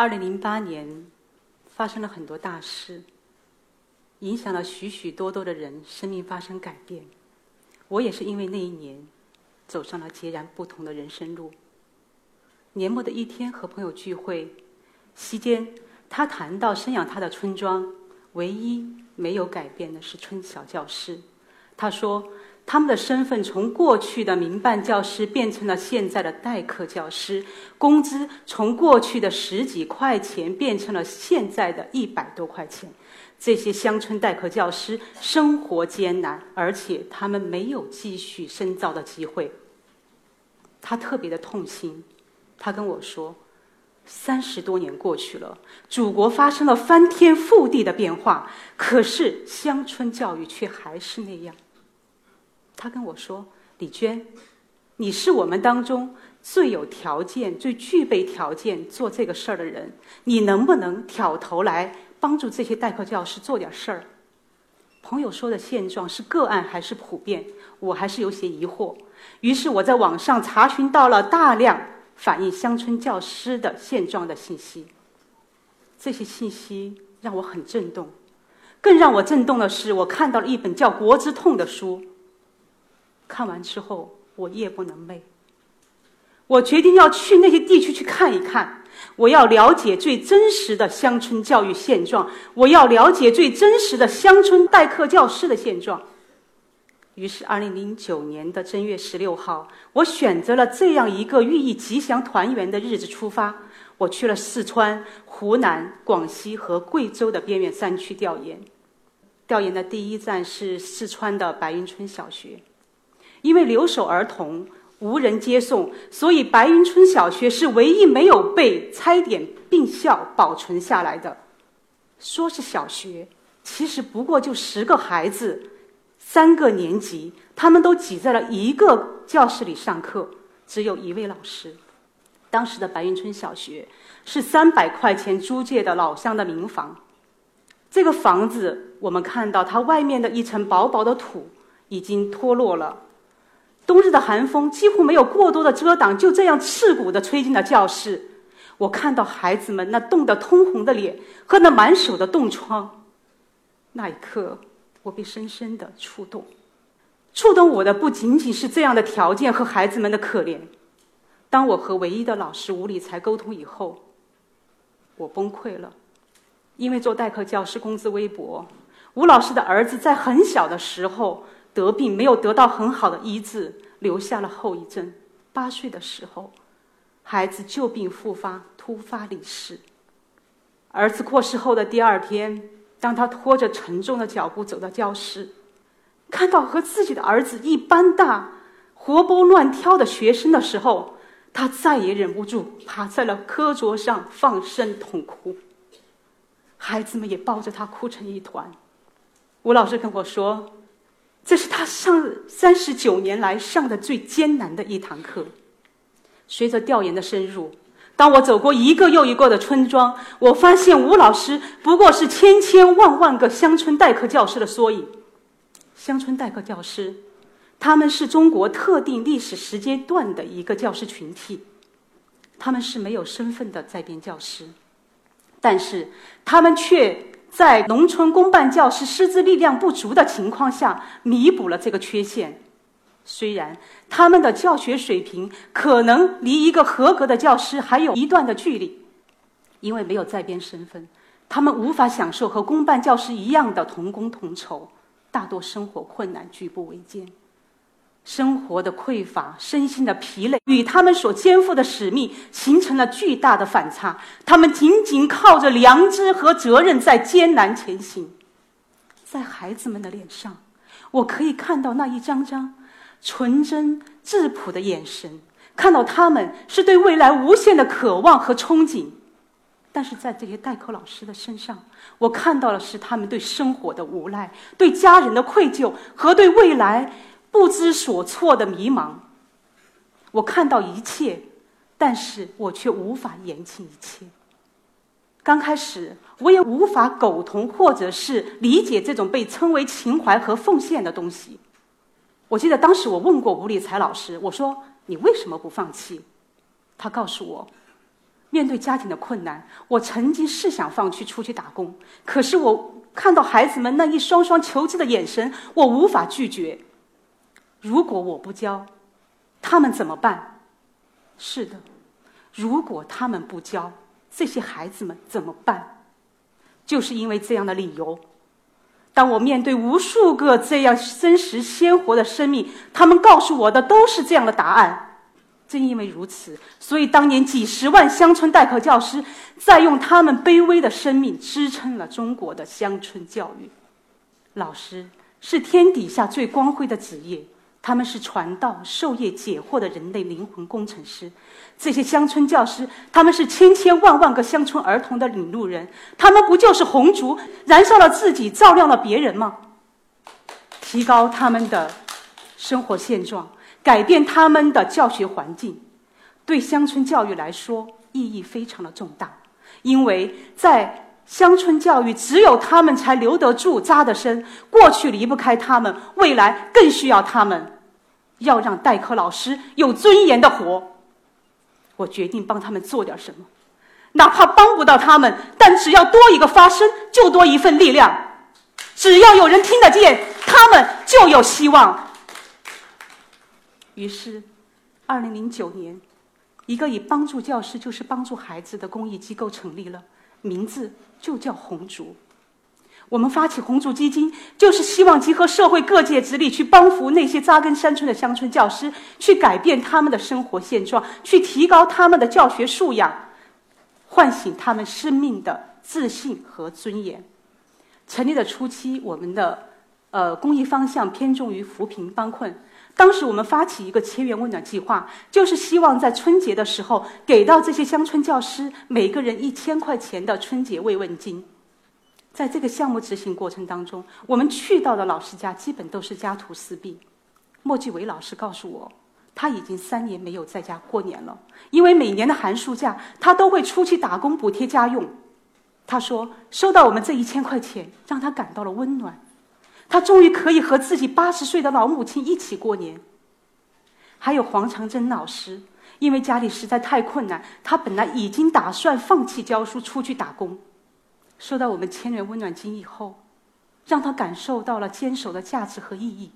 二零零八年发生了很多大事，影响了许许多多的人生命发生改变。我也是因为那一年走上了截然不同的人生路。年末的一天和朋友聚会，席间他谈到生养他的村庄，唯一没有改变的是村小教师。他说。他们的身份从过去的民办教师变成了现在的代课教师，工资从过去的十几块钱变成了现在的一百多块钱。这些乡村代课教师生活艰难，而且他们没有继续深造的机会。他特别的痛心，他跟我说：“三十多年过去了，祖国发生了翻天覆地的变化，可是乡村教育却还是那样。”他跟我说：“李娟，你是我们当中最有条件、最具备条件做这个事儿的人，你能不能挑头来帮助这些代课教师做点事儿？”朋友说的现状是个案还是普遍？我还是有些疑惑。于是我在网上查询到了大量反映乡村教师的现状的信息，这些信息让我很震动。更让我震动的是，我看到了一本叫《国之痛》的书。看完之后，我夜不能寐。我决定要去那些地区去看一看，我要了解最真实的乡村教育现状，我要了解最真实的乡村代课教师的现状。于是，二零零九年的正月十六号，我选择了这样一个寓意吉祥团圆的日子出发。我去了四川、湖南、广西和贵州的边远山区调研。调研的第一站是四川的白云村小学。因为留守儿童无人接送，所以白云村小学是唯一没有被拆点并校保存下来的。说是小学，其实不过就十个孩子，三个年级，他们都挤在了一个教室里上课，只有一位老师。当时的白云村小学是三百块钱租借的老乡的民房，这个房子我们看到它外面的一层薄薄的土已经脱落了。冬日的寒风几乎没有过多的遮挡，就这样刺骨的吹进了教室。我看到孩子们那冻得通红的脸和那满手的冻疮，那一刻我被深深的触动。触动我的不仅仅是这样的条件和孩子们的可怜。当我和唯一的老师吴理才沟通以后，我崩溃了，因为做代课教师工资微薄。吴老师的儿子在很小的时候。得病没有得到很好的医治，留下了后遗症。八岁的时候，孩子旧病复发，突发离世。儿子过世后的第二天，当他拖着沉重的脚步走到教室，看到和自己的儿子一般大、活蹦乱跳的学生的时候，他再也忍不住，趴在了课桌上放声痛哭。孩子们也抱着他哭成一团。吴老师跟我说。这是他上三十九年来上的最艰难的一堂课。随着调研的深入，当我走过一个又一个的村庄，我发现吴老师不过是千千万万个乡村代课教师的缩影。乡村代课教师，他们是中国特定历史时间段的一个教师群体，他们是没有身份的在编教师，但是他们却。在农村公办教师师资力量不足的情况下，弥补了这个缺陷。虽然他们的教学水平可能离一个合格的教师还有一段的距离，因为没有在编身份，他们无法享受和公办教师一样的同工同酬，大多生活困难，举步维艰。生活的匮乏，身心的疲累，与他们所肩负的使命形成了巨大的反差。他们仅仅靠着良知和责任在艰难前行。在孩子们的脸上，我可以看到那一张张纯真质朴的眼神，看到他们是对未来无限的渴望和憧憬。但是在这些代课老师的身上，我看到的是他们对生活的无奈，对家人的愧疚和对未来。不知所措的迷茫，我看到一切，但是我却无法言尽一切。刚开始，我也无法苟同或者是理解这种被称为情怀和奉献的东西。我记得当时我问过吴立才老师，我说：“你为什么不放弃？”他告诉我：“面对家庭的困难，我曾经是想放弃出去打工，可是我看到孩子们那一双双求知的眼神，我无法拒绝。如果我不教，他们怎么办？是的，如果他们不教，这些孩子们怎么办？就是因为这样的理由。当我面对无数个这样真实鲜活的生命，他们告诉我的都是这样的答案。正因为如此，所以当年几十万乡村代课教师在用他们卑微的生命支撑了中国的乡村教育。老师是天底下最光辉的职业。他们是传道授业解惑的人类灵魂工程师，这些乡村教师，他们是千千万万个乡村儿童的领路人，他们不就是红烛燃烧了自己，照亮了别人吗？提高他们的生活现状，改变他们的教学环境，对乡村教育来说意义非常的重大，因为在。乡村教育只有他们才留得住、扎得深。过去离不开他们，未来更需要他们。要让代课老师有尊严的活，我决定帮他们做点什么，哪怕帮不到他们，但只要多一个发声，就多一份力量。只要有人听得见，他们就有希望。于是，二零零九年，一个以帮助教师就是帮助孩子的公益机构成立了，名字。就叫红烛。我们发起红烛基金，就是希望集合社会各界之力，去帮扶那些扎根山村的乡村教师，去改变他们的生活现状，去提高他们的教学素养，唤醒他们生命的自信和尊严。成立的初期，我们的呃公益方向偏重于扶贫帮困。当时我们发起一个千元温暖计划，就是希望在春节的时候给到这些乡村教师每个人一千块钱的春节慰问金。在这个项目执行过程当中，我们去到的老师家基本都是家徒四壁。莫继伟老师告诉我，他已经三年没有在家过年了，因为每年的寒暑假他都会出去打工补贴家用。他说，收到我们这一千块钱，让他感到了温暖。他终于可以和自己八十岁的老母亲一起过年。还有黄长珍老师，因为家里实在太困难，他本来已经打算放弃教书，出去打工。收到我们千元温暖金以后，让他感受到了坚守的价值和意义，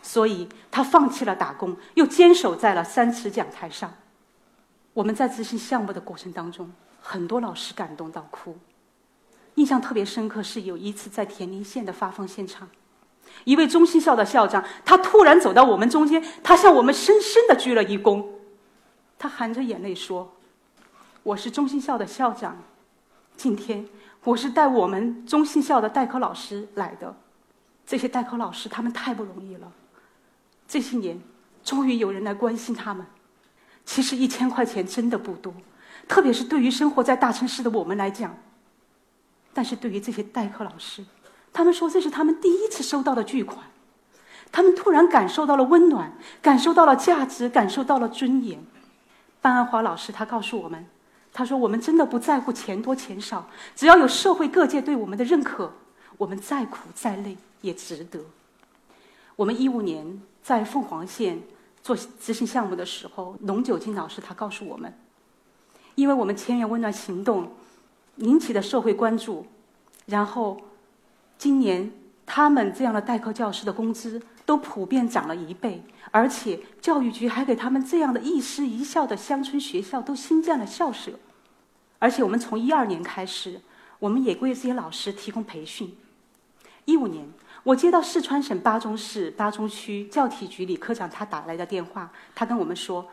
所以他放弃了打工，又坚守在了三尺讲台上。我们在执行项目的过程当中，很多老师感动到哭。印象特别深刻是有一次在田林县的发放现场。一位中心校的校长，他突然走到我们中间，他向我们深深的鞠了一躬，他含着眼泪说：“我是中心校的校长，今天我是带我们中心校的代课老师来的。这些代课老师他们太不容易了，这些年终于有人来关心他们。其实一千块钱真的不多，特别是对于生活在大城市的我们来讲，但是对于这些代课老师。”他们说这是他们第一次收到的巨款，他们突然感受到了温暖，感受到了价值，感受到了尊严。班安华老师他告诉我们，他说我们真的不在乎钱多钱少，只要有社会各界对我们的认可，我们再苦再累也值得。我们一五年在凤凰县做执行项目的时候，龙九金老师他告诉我们，因为我们千元温暖行动引起的社会关注，然后。今年，他们这样的代课教师的工资都普遍涨了一倍，而且教育局还给他们这样的一师一校的乡村学校都新建了校舍。而且我们从一二年开始，我们也为这些老师提供培训。一五年，我接到四川省巴中市巴中区教体局李科长他打来的电话，他跟我们说，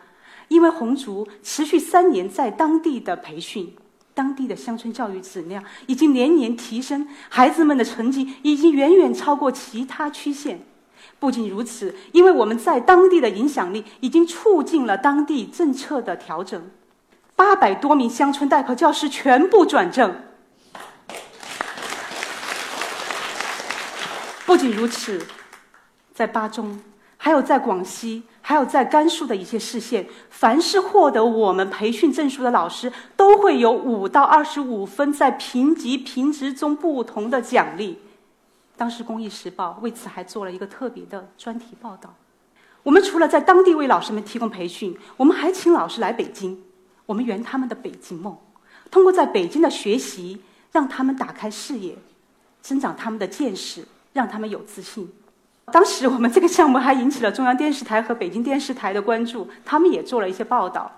因为红烛持续三年在当地的培训。当地的乡村教育质量已经年年提升，孩子们的成绩已经远远超过其他区县。不仅如此，因为我们在当地的影响力已经促进了当地政策的调整，八百多名乡村代课教师全部转正。不仅如此，在巴中，还有在广西。还有在甘肃的一些市县，凡是获得我们培训证书的老师，都会有五到二十五分在评级评职中不同的奖励。当时《公益时报》为此还做了一个特别的专题报道。我们除了在当地为老师们提供培训，我们还请老师来北京。我们圆他们的北京梦，通过在北京的学习，让他们打开视野，增长他们的见识，让他们有自信。当时我们这个项目还引起了中央电视台和北京电视台的关注，他们也做了一些报道。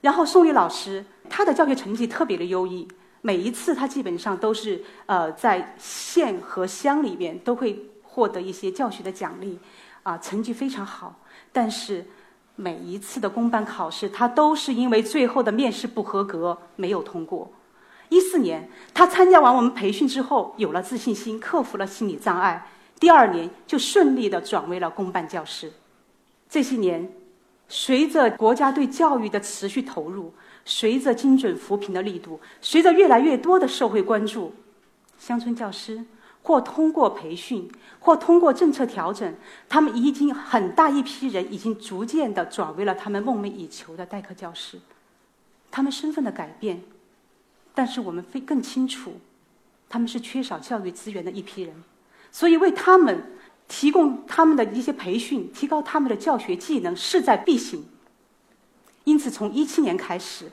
然后宋丽老师，他的教学成绩特别的优异，每一次他基本上都是呃在县和乡里面都会获得一些教学的奖励，啊，成绩非常好。但是每一次的公办考试，他都是因为最后的面试不合格没有通过。一四年，他参加完我们培训之后，有了自信心，克服了心理障碍。第二年就顺利的转为了公办教师。这些年，随着国家对教育的持续投入，随着精准扶贫的力度，随着越来越多的社会关注，乡村教师或通过培训，或通过政策调整，他们已经很大一批人已经逐渐的转为了他们梦寐以求的代课教师。他们身份的改变，但是我们非更清楚，他们是缺少教育资源的一批人。所以，为他们提供他们的一些培训，提高他们的教学技能，势在必行。因此，从一七年开始，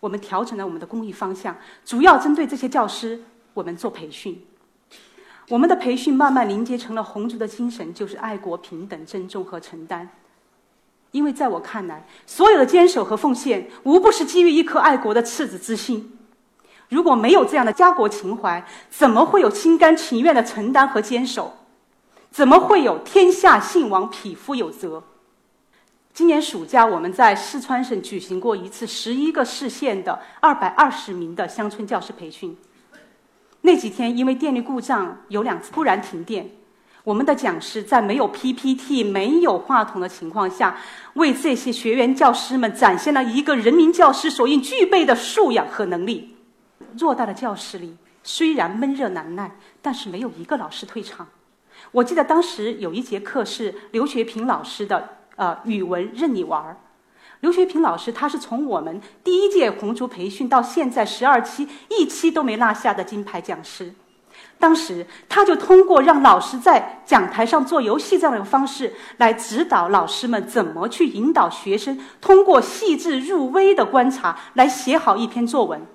我们调整了我们的公益方向，主要针对这些教师，我们做培训。我们的培训慢慢凝结成了红族的精神，就是爱国、平等、尊重和承担。因为在我看来，所有的坚守和奉献，无不是基于一颗爱国的赤子之心。如果没有这样的家国情怀，怎么会有心甘情愿的承担和坚守？怎么会有天下兴亡，匹夫有责？今年暑假，我们在四川省举行过一次十一个市县的二百二十名的乡村教师培训。那几天因为电力故障，有两次突然停电，我们的讲师在没有 PPT、没有话筒的情况下，为这些学员教师们展现了一个人民教师所应具备的素养和能力。偌大的教室里，虽然闷热难耐，但是没有一个老师退场。我记得当时有一节课是刘学平老师的，呃，语文任你玩儿。刘学平老师他是从我们第一届红族培训到现在十二期，一期都没落下的金牌讲师。当时他就通过让老师在讲台上做游戏这样的方式来指导老师们怎么去引导学生，通过细致入微的观察来写好一篇作文。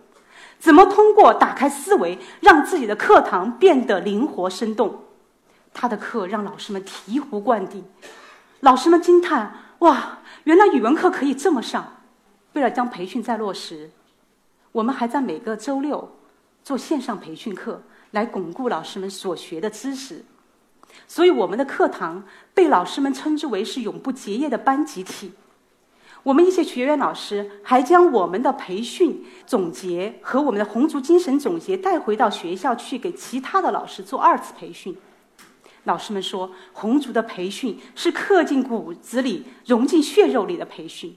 怎么通过打开思维，让自己的课堂变得灵活生动？他的课让老师们醍醐灌顶，老师们惊叹：“哇，原来语文课可以这么上！”为了将培训再落实，我们还在每个周六做线上培训课，来巩固老师们所学的知识。所以，我们的课堂被老师们称之为是永不结业的班集体。我们一些学员老师还将我们的培训总结和我们的红族精神总结带回到学校去，给其他的老师做二次培训。老师们说，红族的培训是刻进骨子里、融进血肉里的培训，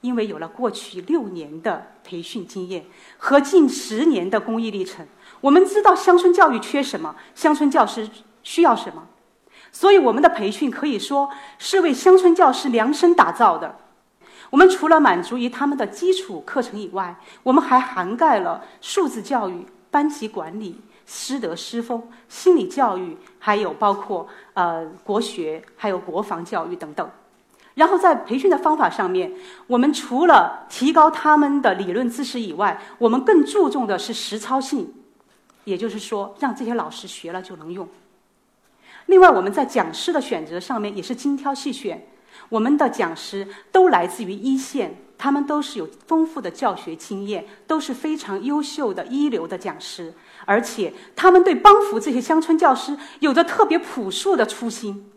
因为有了过去六年的培训经验和近十年的公益历程，我们知道乡村教育缺什么，乡村教师需要什么，所以我们的培训可以说是为乡村教师量身打造的。我们除了满足于他们的基础课程以外，我们还涵盖了数字教育、班级管理、师德师风、心理教育，还有包括呃国学，还有国防教育等等。然后在培训的方法上面，我们除了提高他们的理论知识以外，我们更注重的是实操性，也就是说，让这些老师学了就能用。另外，我们在讲师的选择上面也是精挑细选。我们的讲师都来自于一线，他们都是有丰富的教学经验，都是非常优秀的一流的讲师，而且他们对帮扶这些乡村教师有着特别朴素的初心。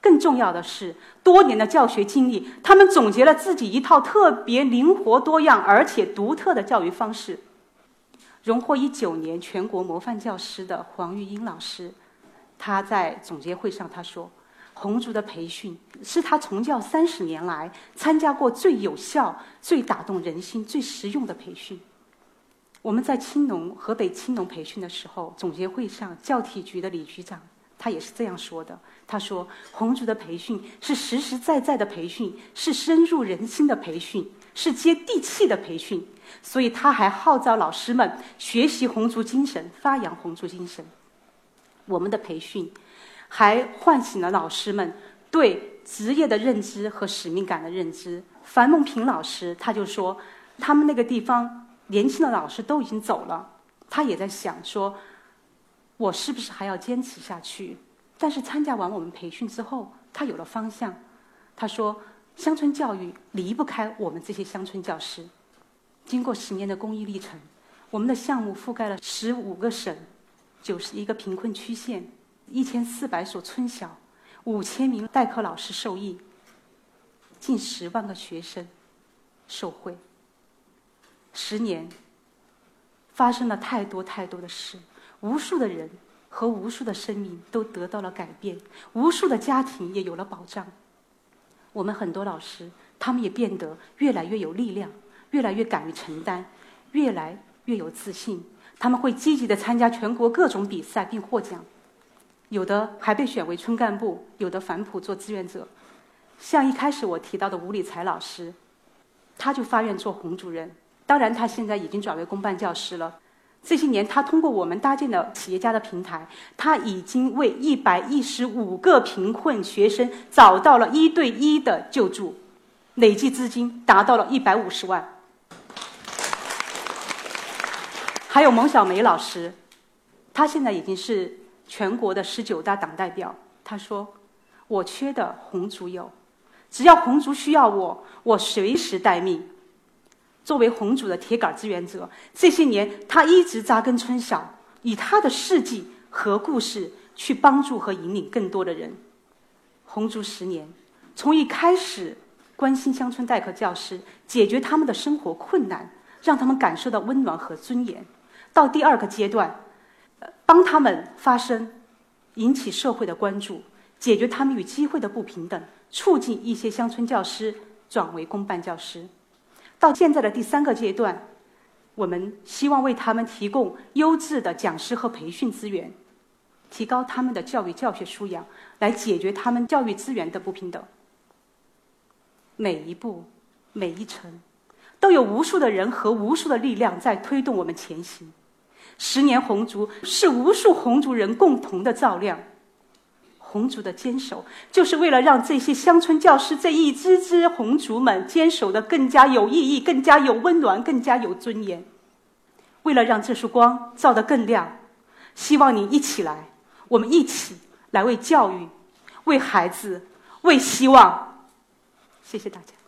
更重要的是，多年的教学经历，他们总结了自己一套特别灵活多样而且独特的教育方式。荣获一九年全国模范教师的黄玉英老师，他在总结会上他说。红烛的培训是他从教三十年来参加过最有效、最打动人心、最实用的培训。我们在青农河北青农培训的时候，总结会上，教体局的李局长他也是这样说的：“他说，红烛的培训是实实在在的培训，是深入人心的培训，是接地气的培训。所以他还号召老师们学习红烛精神，发扬红烛精神。我们的培训。”还唤醒了老师们对职业的认知和使命感的认知，樊梦平老师他就说，他们那个地方年轻的老师都已经走了，他也在想说，我是不是还要坚持下去？但是参加完我们培训之后，他有了方向。他说，乡村教育离不开我们这些乡村教师。经过十年的公益历程，我们的项目覆盖了十五个省，九十一个贫困区县，一千四百所村小，五千名代课老师受益，近十万个学生受惠。十年发生了太多太多的事，无数的人和无数的生命都得到了改变，无数的家庭也有了保障。我们很多老师，他们也变得越来越有力量。越来越敢于承担，越来越有自信。他们会积极的参加全国各种比赛并获奖，有的还被选为村干部，有的反哺做志愿者。像一开始我提到的吴理才老师，他就发愿做洪主任，当然他现在已经转为公办教师了。这些年，他通过我们搭建的企业家的平台，他已经为一百一十五个贫困学生找到了一对一的救助，累计资金达到了一百五十万。还有蒙小梅老师，她现在已经是全国的十九大党代表。他说：“我缺的红烛有，只要红烛需要我，我随时待命。”作为红烛的铁杆志愿者，这些年他一直扎根村小，以他的事迹和故事去帮助和引领更多的人。红烛十年，从一开始关心乡村代课教师，解决他们的生活困难，让他们感受到温暖和尊严。到第二个阶段，帮他们发声，引起社会的关注，解决他们与机会的不平等，促进一些乡村教师转为公办教师。到现在的第三个阶段，我们希望为他们提供优质的讲师和培训资源，提高他们的教育教学素养，来解决他们教育资源的不平等。每一步，每一程，都有无数的人和无数的力量在推动我们前行。十年红烛是无数红族人共同的照亮，红烛的坚守就是为了让这些乡村教师这一支支红烛们坚守的更加有意义、更加有温暖、更加有尊严。为了让这束光照得更亮，希望你一起来，我们一起来为教育、为孩子、为希望。谢谢大家。